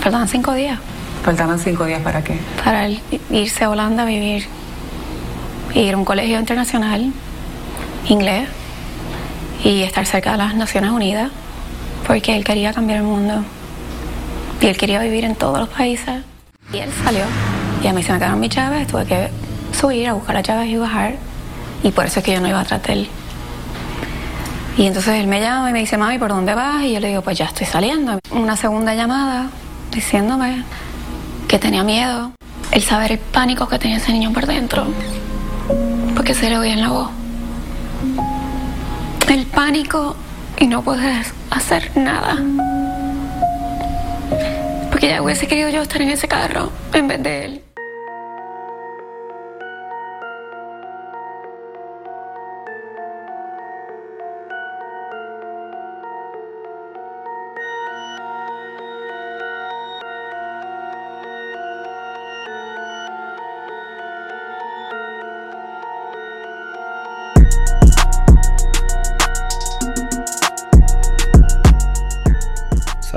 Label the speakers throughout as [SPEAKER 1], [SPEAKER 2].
[SPEAKER 1] Faltaban cinco días.
[SPEAKER 2] ¿Faltaban cinco días para qué?
[SPEAKER 1] Para irse a Holanda a vivir. Ir a un colegio internacional, inglés, y estar cerca de las Naciones Unidas, porque él quería cambiar el mundo. Y él quería vivir en todos los países. Y él salió. Y a mí se me quedaron mis llaves, tuve que subir a buscar las llaves y bajar. Y por eso es que yo no iba atrás de él. Y entonces él me llama y me dice, mami, ¿por dónde vas? Y yo le digo, pues ya estoy saliendo. Una segunda llamada diciéndome que tenía miedo. El saber el pánico que tenía ese niño por dentro. Porque se le oía en la voz. El pánico y no puedes hacer nada. Porque ya hubiese querido yo estar en ese carro en vez de él.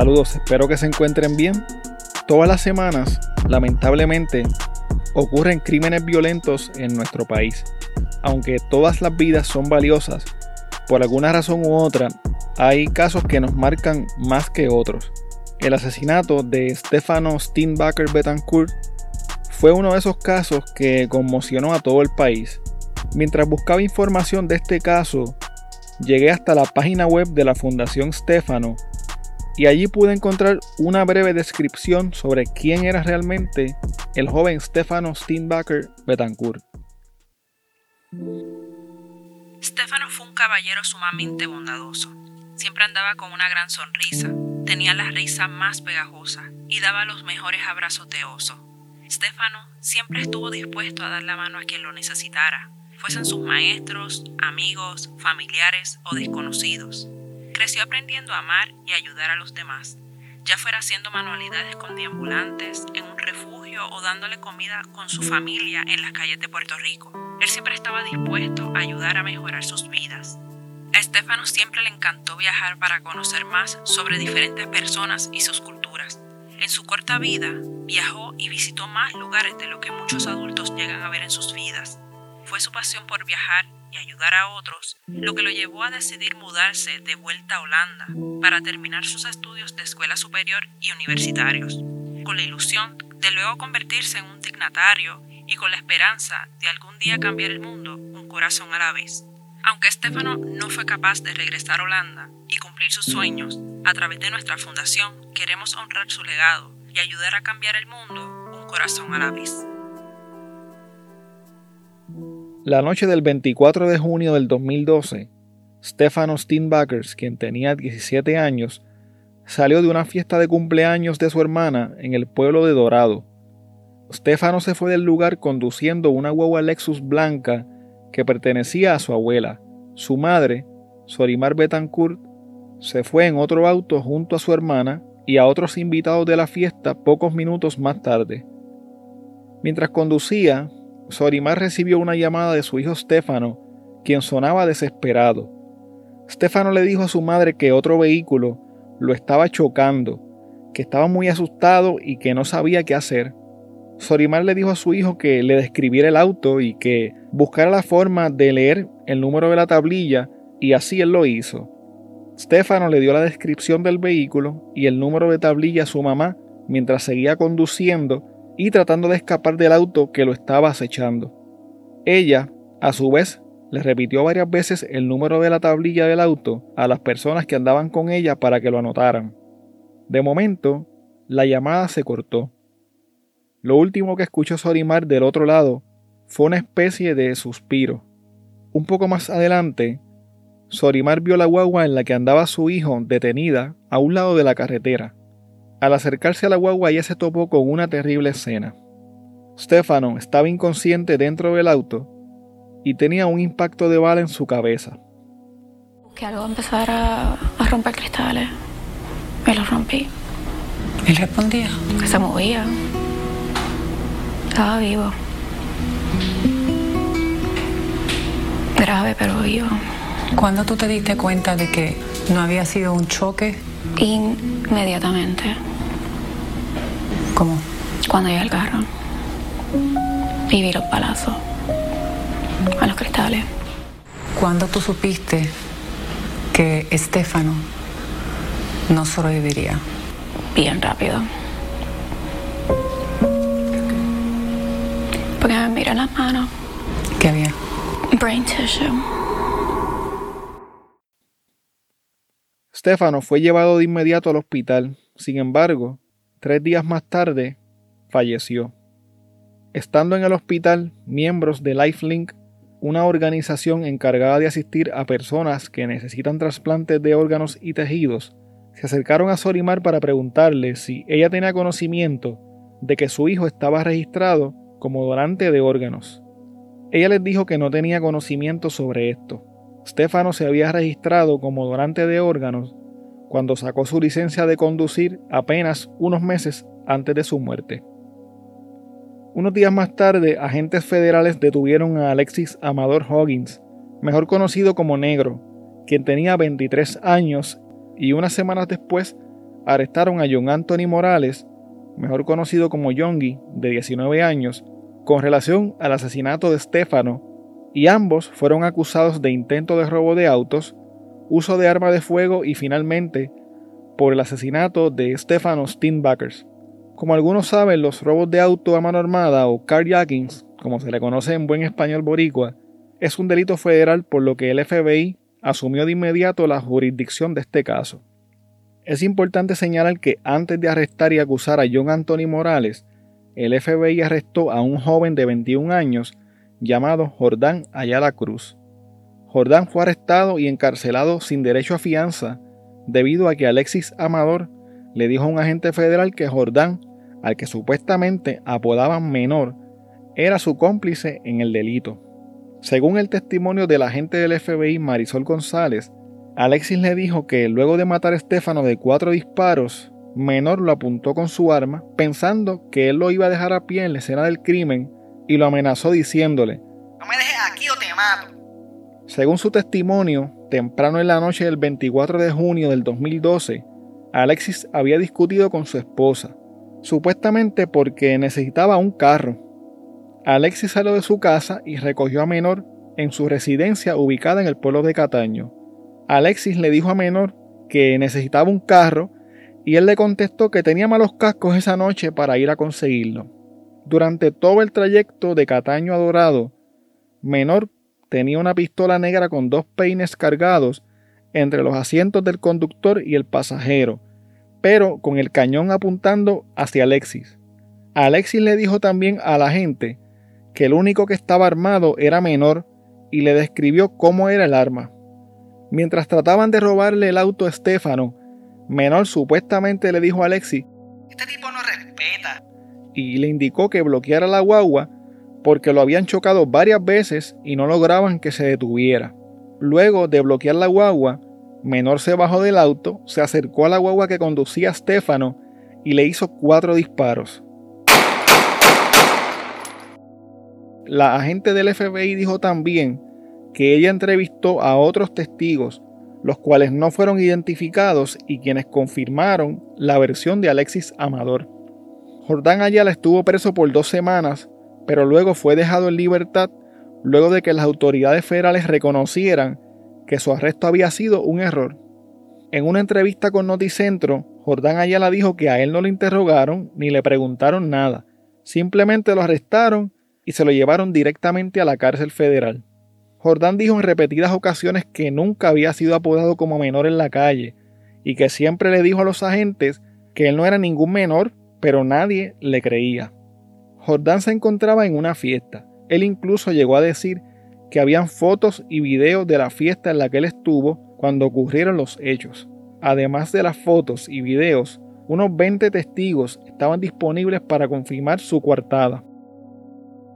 [SPEAKER 3] Saludos, espero que se encuentren bien. Todas las semanas, lamentablemente, ocurren crímenes violentos en nuestro país. Aunque todas las vidas son valiosas, por alguna razón u otra, hay casos que nos marcan más que otros. El asesinato de Stefano Steinbacher Betancourt fue uno de esos casos que conmocionó a todo el país. Mientras buscaba información de este caso, llegué hasta la página web de la Fundación Stefano y allí pude encontrar una breve descripción sobre quién era realmente el joven Stefano Steinbacher Betancourt.
[SPEAKER 4] Stefano fue un caballero sumamente bondadoso. Siempre andaba con una gran sonrisa, tenía la risa más pegajosa y daba los mejores abrazos de oso. Stefano siempre estuvo dispuesto a dar la mano a quien lo necesitara, fuesen sus maestros, amigos, familiares o desconocidos. Creció aprendiendo a amar y ayudar a los demás, ya fuera haciendo manualidades con deambulantes, en un refugio o dándole comida con su familia en las calles de Puerto Rico. Él siempre estaba dispuesto a ayudar a mejorar sus vidas. A Estefano siempre le encantó viajar para conocer más sobre diferentes personas y sus culturas. En su corta vida, viajó y visitó más lugares de lo que muchos adultos llegan a ver en sus vidas. Fue su pasión por viajar y ayudar a otros lo que lo llevó a decidir mudarse de vuelta a Holanda para terminar sus estudios de escuela superior y universitarios, con la ilusión de luego convertirse en un dignatario y con la esperanza de algún día cambiar el mundo un corazón a la vez. Aunque Estefano no fue capaz de regresar a Holanda y cumplir sus sueños, a través de nuestra fundación queremos honrar su legado y ayudar a cambiar el mundo un corazón a la vez.
[SPEAKER 3] La noche del 24 de junio del 2012, Stefano Steinbackers, quien tenía 17 años, salió de una fiesta de cumpleaños de su hermana en el pueblo de Dorado. Stefano se fue del lugar conduciendo una guagua Lexus blanca que pertenecía a su abuela. Su madre, Sorimar Betancourt, se fue en otro auto junto a su hermana y a otros invitados de la fiesta pocos minutos más tarde. Mientras conducía, Sorimar recibió una llamada de su hijo Stefano, quien sonaba desesperado. Stefano le dijo a su madre que otro vehículo lo estaba chocando, que estaba muy asustado y que no sabía qué hacer. Sorimar le dijo a su hijo que le describiera el auto y que buscara la forma de leer el número de la tablilla y así él lo hizo. Stefano le dio la descripción del vehículo y el número de tablilla a su mamá mientras seguía conduciendo y tratando de escapar del auto que lo estaba acechando. Ella, a su vez, le repitió varias veces el número de la tablilla del auto a las personas que andaban con ella para que lo anotaran. De momento, la llamada se cortó. Lo último que escuchó Sorimar del otro lado fue una especie de suspiro. Un poco más adelante, Sorimar vio la guagua en la que andaba su hijo detenida a un lado de la carretera. Al acercarse a la guagua ella se topó con una terrible escena. Stefano estaba inconsciente dentro del auto y tenía un impacto de bala en su cabeza.
[SPEAKER 1] Que algo empezar a, a romper cristales. Me lo rompí.
[SPEAKER 2] ¿Él respondía?
[SPEAKER 1] Que se movía. Estaba vivo. Grave, pero vivo.
[SPEAKER 2] ¿Cuándo tú te diste cuenta de que no había sido un choque?
[SPEAKER 1] Inmediatamente.
[SPEAKER 2] ¿Cómo?
[SPEAKER 1] Cuando llegué al carro y vi los palazos a los cristales.
[SPEAKER 2] ¿Cuándo tú supiste que Estefano no sobreviviría?
[SPEAKER 1] Bien rápido. Porque me miré las manos.
[SPEAKER 2] ¿Qué había?
[SPEAKER 1] Brain tissue.
[SPEAKER 3] Stefano fue llevado de inmediato al hospital. Sin embargo, tres días más tarde, falleció. Estando en el hospital, miembros de LifeLink, una organización encargada de asistir a personas que necesitan trasplantes de órganos y tejidos, se acercaron a Sorimar para preguntarle si ella tenía conocimiento de que su hijo estaba registrado como donante de órganos. Ella les dijo que no tenía conocimiento sobre esto. Stefano se había registrado como donante de órganos cuando sacó su licencia de conducir apenas unos meses antes de su muerte. Unos días más tarde, agentes federales detuvieron a Alexis Amador Hoggins, mejor conocido como Negro, quien tenía 23 años, y unas semanas después arrestaron a John Anthony Morales, mejor conocido como Yongi, de 19 años, con relación al asesinato de Stefano, y ambos fueron acusados de intento de robo de autos, uso de arma de fuego y finalmente por el asesinato de Stefano Steinbackers. Como algunos saben, los robos de auto a mano armada o carjackings, como se le conoce en buen español boricua, es un delito federal por lo que el FBI asumió de inmediato la jurisdicción de este caso. Es importante señalar que antes de arrestar y acusar a John Anthony Morales, el FBI arrestó a un joven de 21 años llamado Jordán Ayala Cruz. Jordán fue arrestado y encarcelado sin derecho a fianza debido a que Alexis Amador le dijo a un agente federal que Jordán, al que supuestamente apodaban menor, era su cómplice en el delito. Según el testimonio del agente del FBI Marisol González, Alexis le dijo que luego de matar a Estefano de cuatro disparos, Menor lo apuntó con su arma, pensando que él lo iba a dejar a pie en la escena del crimen, y lo amenazó diciéndole,
[SPEAKER 5] No me dejes aquí o te mato.
[SPEAKER 3] Según su testimonio, temprano en la noche del 24 de junio del 2012, Alexis había discutido con su esposa, supuestamente porque necesitaba un carro. Alexis salió de su casa y recogió a Menor en su residencia ubicada en el pueblo de Cataño. Alexis le dijo a Menor que necesitaba un carro y él le contestó que tenía malos cascos esa noche para ir a conseguirlo. Durante todo el trayecto de Cataño a Dorado, Menor tenía una pistola negra con dos peines cargados entre los asientos del conductor y el pasajero, pero con el cañón apuntando hacia Alexis. Alexis le dijo también a la gente que el único que estaba armado era menor y le describió cómo era el arma. Mientras trataban de robarle el auto a Estefano, Menor supuestamente le dijo a Alexis
[SPEAKER 5] Este tipo no respeta.
[SPEAKER 3] y le indicó que bloqueara la guagua porque lo habían chocado varias veces y no lograban que se detuviera. Luego de bloquear la guagua, Menor se bajó del auto, se acercó a la guagua que conducía Stefano y le hizo cuatro disparos. La agente del FBI dijo también que ella entrevistó a otros testigos, los cuales no fueron identificados y quienes confirmaron la versión de Alexis Amador. Jordán Ayala estuvo preso por dos semanas, pero luego fue dejado en libertad luego de que las autoridades federales reconocieran que su arresto había sido un error. En una entrevista con Noticentro, Jordán Ayala dijo que a él no lo interrogaron ni le preguntaron nada, simplemente lo arrestaron y se lo llevaron directamente a la cárcel federal. Jordán dijo en repetidas ocasiones que nunca había sido apodado como menor en la calle y que siempre le dijo a los agentes que él no era ningún menor, pero nadie le creía. Jordán se encontraba en una fiesta. Él incluso llegó a decir que habían fotos y videos de la fiesta en la que él estuvo cuando ocurrieron los hechos. Además de las fotos y videos, unos 20 testigos estaban disponibles para confirmar su coartada.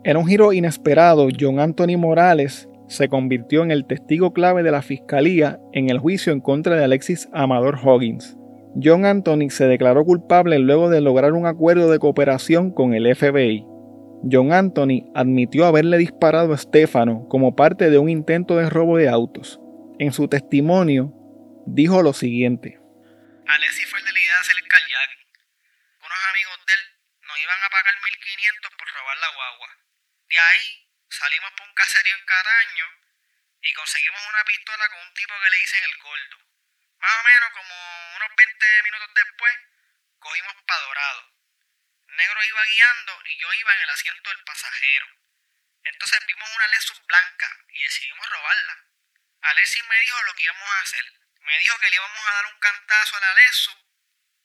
[SPEAKER 3] En un giro inesperado, John Anthony Morales se convirtió en el testigo clave de la fiscalía en el juicio en contra de Alexis Amador Hoggins. John Anthony se declaró culpable luego de lograr un acuerdo de cooperación con el FBI. John Anthony admitió haberle disparado a Stefano como parte de un intento de robo de autos. En su testimonio, dijo lo siguiente.
[SPEAKER 5] Alexis fue el de la idea de hacer el kayak. Unos amigos de él nos iban a pagar 1500 por robar la guagua. De ahí salimos por un caserío en Cataño y conseguimos una pistola con un tipo que le dicen el gordo. Más o menos como unos 20 minutos después, cogimos para Dorado. Negro iba guiando y yo iba en el asiento del pasajero. Entonces vimos una Lexus blanca y decidimos robarla. Alexis me dijo lo que íbamos a hacer. Me dijo que le íbamos a dar un cantazo a la Lexus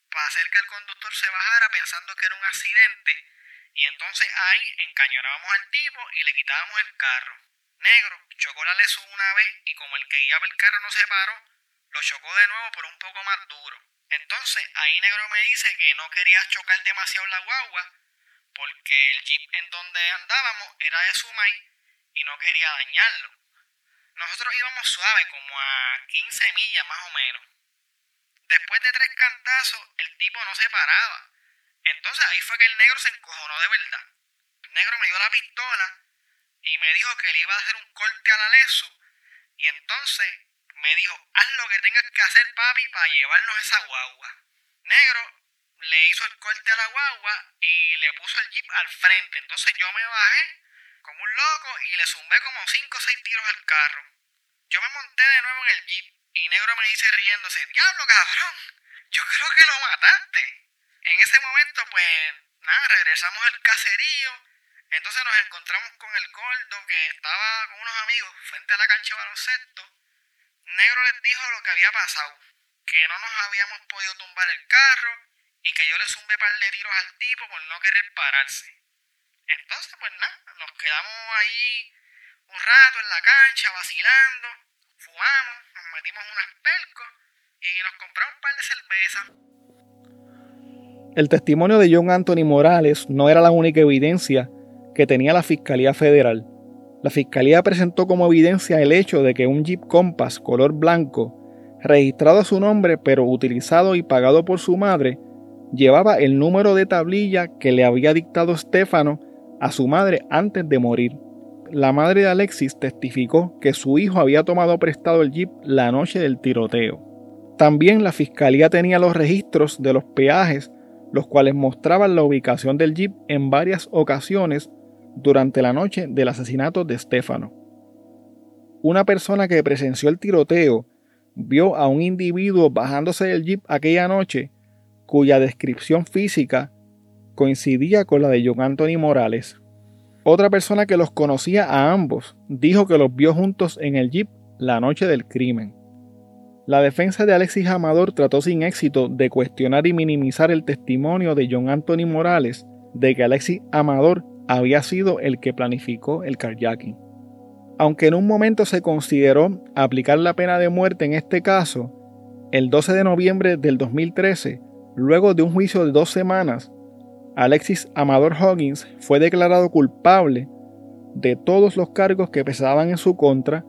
[SPEAKER 5] para hacer que el conductor se bajara pensando que era un accidente y entonces ahí encañonábamos al tipo y le quitábamos el carro. Negro chocó la Lexus una vez y como el que guiaba el carro no se paró, lo chocó de nuevo pero un poco más duro. Entonces ahí Negro me dice que no quería chocar demasiado la guagua porque el jeep en donde andábamos era de Sumay y no quería dañarlo. Nosotros íbamos suave, como a 15 millas más o menos. Después de tres cantazos, el tipo no se paraba. Entonces ahí fue que el negro se encojonó de verdad. El negro me dio la pistola y me dijo que le iba a hacer un corte a la lesu. Y entonces me dijo, haz lo que tengas que hacer, papi, para llevarnos esa guagua. Negro le hizo el corte a la guagua y le puso el jeep al frente. Entonces yo me bajé como un loco y le zumbé como 5 o 6 tiros al carro. Yo me monté de nuevo en el jeep y Negro me dice riéndose, diablo cabrón, yo creo que lo mataste. En ese momento pues nada, regresamos al caserío. Entonces nos encontramos con el gordo que estaba con unos amigos frente a la cancha de baloncesto. Negro les dijo lo que había pasado, que no nos habíamos podido tumbar el carro y que yo le zumbé par de tiros al tipo por no querer pararse. Entonces, pues nada, nos quedamos ahí un rato en la cancha vacilando, fumamos, nos metimos unas pelcos y nos compramos un par de cervezas.
[SPEAKER 3] El testimonio de John Anthony Morales no era la única evidencia que tenía la Fiscalía Federal. La Fiscalía presentó como evidencia el hecho de que un Jeep Compass color blanco, registrado a su nombre pero utilizado y pagado por su madre, llevaba el número de tablilla que le había dictado Stefano a su madre antes de morir. La madre de Alexis testificó que su hijo había tomado prestado el jeep la noche del tiroteo. También la fiscalía tenía los registros de los peajes, los cuales mostraban la ubicación del jeep en varias ocasiones durante la noche del asesinato de Stefano. Una persona que presenció el tiroteo vio a un individuo bajándose del jeep aquella noche cuya descripción física coincidía con la de John Anthony Morales. Otra persona que los conocía a ambos dijo que los vio juntos en el jeep la noche del crimen. La defensa de Alexis Amador trató sin éxito de cuestionar y minimizar el testimonio de John Anthony Morales de que Alexis Amador había sido el que planificó el carjacking. Aunque en un momento se consideró aplicar la pena de muerte en este caso, el 12 de noviembre del 2013 Luego de un juicio de dos semanas, Alexis Amador Hoggins fue declarado culpable de todos los cargos que pesaban en su contra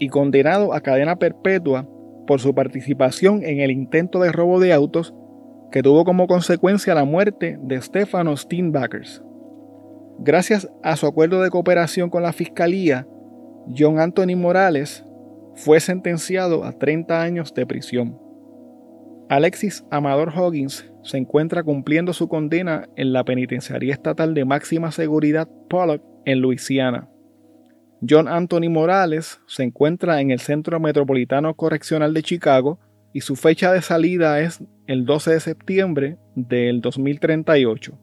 [SPEAKER 3] y condenado a cadena perpetua por su participación en el intento de robo de autos que tuvo como consecuencia la muerte de Stefano Steinbackers. Gracias a su acuerdo de cooperación con la Fiscalía, John Anthony Morales fue sentenciado a 30 años de prisión. Alexis Amador Hoggins se encuentra cumpliendo su condena en la Penitenciaría Estatal de Máxima Seguridad Pollock en Luisiana. John Anthony Morales se encuentra en el Centro Metropolitano Correccional de Chicago y su fecha de salida es el 12 de septiembre del 2038.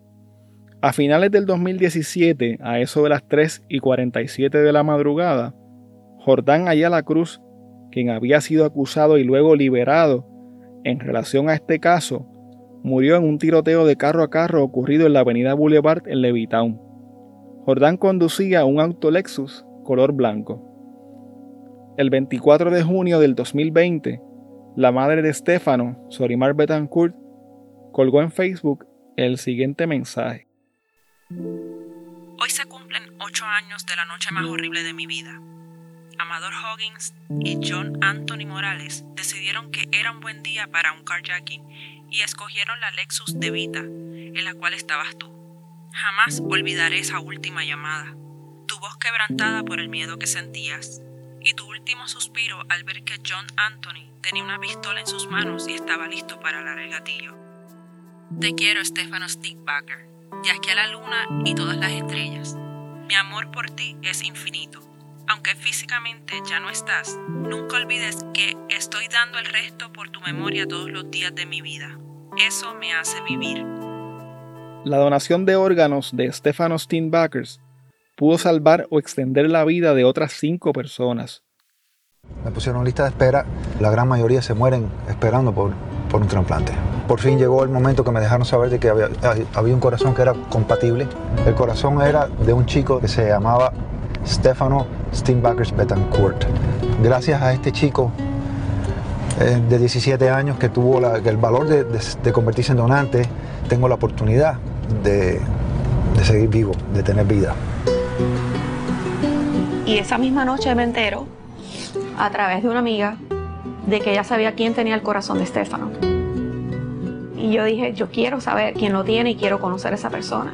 [SPEAKER 3] A finales del 2017, a eso de las 3 y 47 de la madrugada, Jordán Ayala Cruz, quien había sido acusado y luego liberado en relación a este caso, murió en un tiroteo de carro a carro ocurrido en la avenida Boulevard en Levittown. Jordán conducía un auto Lexus color blanco. El 24 de junio del 2020, la madre de Stefano, Sorimar Betancourt, colgó en Facebook el siguiente mensaje.
[SPEAKER 4] Hoy se cumplen ocho años de la noche más horrible de mi vida. Amador Hoggins y John Anthony Morales decidieron que era un buen día para un carjacking y escogieron la Lexus de Vita, en la cual estabas tú. Jamás olvidaré esa última llamada, tu voz quebrantada por el miedo que sentías y tu último suspiro al ver que John Anthony tenía una pistola en sus manos y estaba listo para alar el gatillo. Te quiero, Stefano Stickbacker. De aquí a la luna y todas las estrellas. Mi amor por ti es infinito. Aunque físicamente ya no estás, nunca olvides que estoy dando el resto por tu memoria todos los días de mi vida. Eso me hace vivir.
[SPEAKER 3] La donación de órganos de Stefano Steenbackers pudo salvar o extender la vida de otras cinco personas.
[SPEAKER 6] Me pusieron lista de espera, la gran mayoría se mueren esperando por, por un trasplante. Por fin llegó el momento que me dejaron saber de que había, un corazón que era compatible. El corazón era de un chico que se llamaba Stefano Steenbackers Betancourt. Gracias a este chico eh, de 17 años que tuvo el valor de, convertirse en donante, tengo la oportunidad de, de seguir vivo, de tener vida.
[SPEAKER 7] Y esa misma noche me entero, a través de una amiga, de que ella sabía quién tenía el corazón de Stefano. Y yo dije, yo quiero saber quién lo tiene y quiero conocer a esa persona.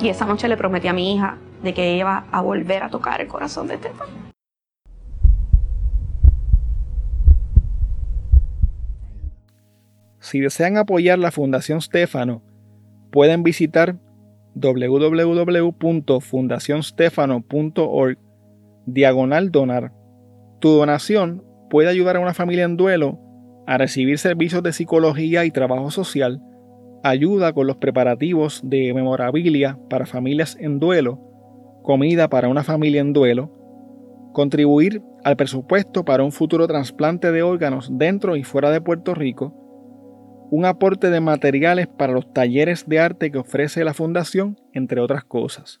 [SPEAKER 7] Y esa noche le prometí a mi hija de que iba a volver a tocar el corazón de Stefano.
[SPEAKER 3] Si desean apoyar la Fundación Stefano, pueden visitar www.fundacionstefano.org diagonal donar. Tu donación puede ayudar a una familia en duelo a recibir servicios de psicología y trabajo social, ayuda con los preparativos de memorabilia para familias en duelo, comida para una familia en duelo, contribuir al presupuesto para un futuro trasplante de órganos dentro y fuera de Puerto Rico, un aporte de materiales para los talleres de arte que ofrece la Fundación, entre otras cosas.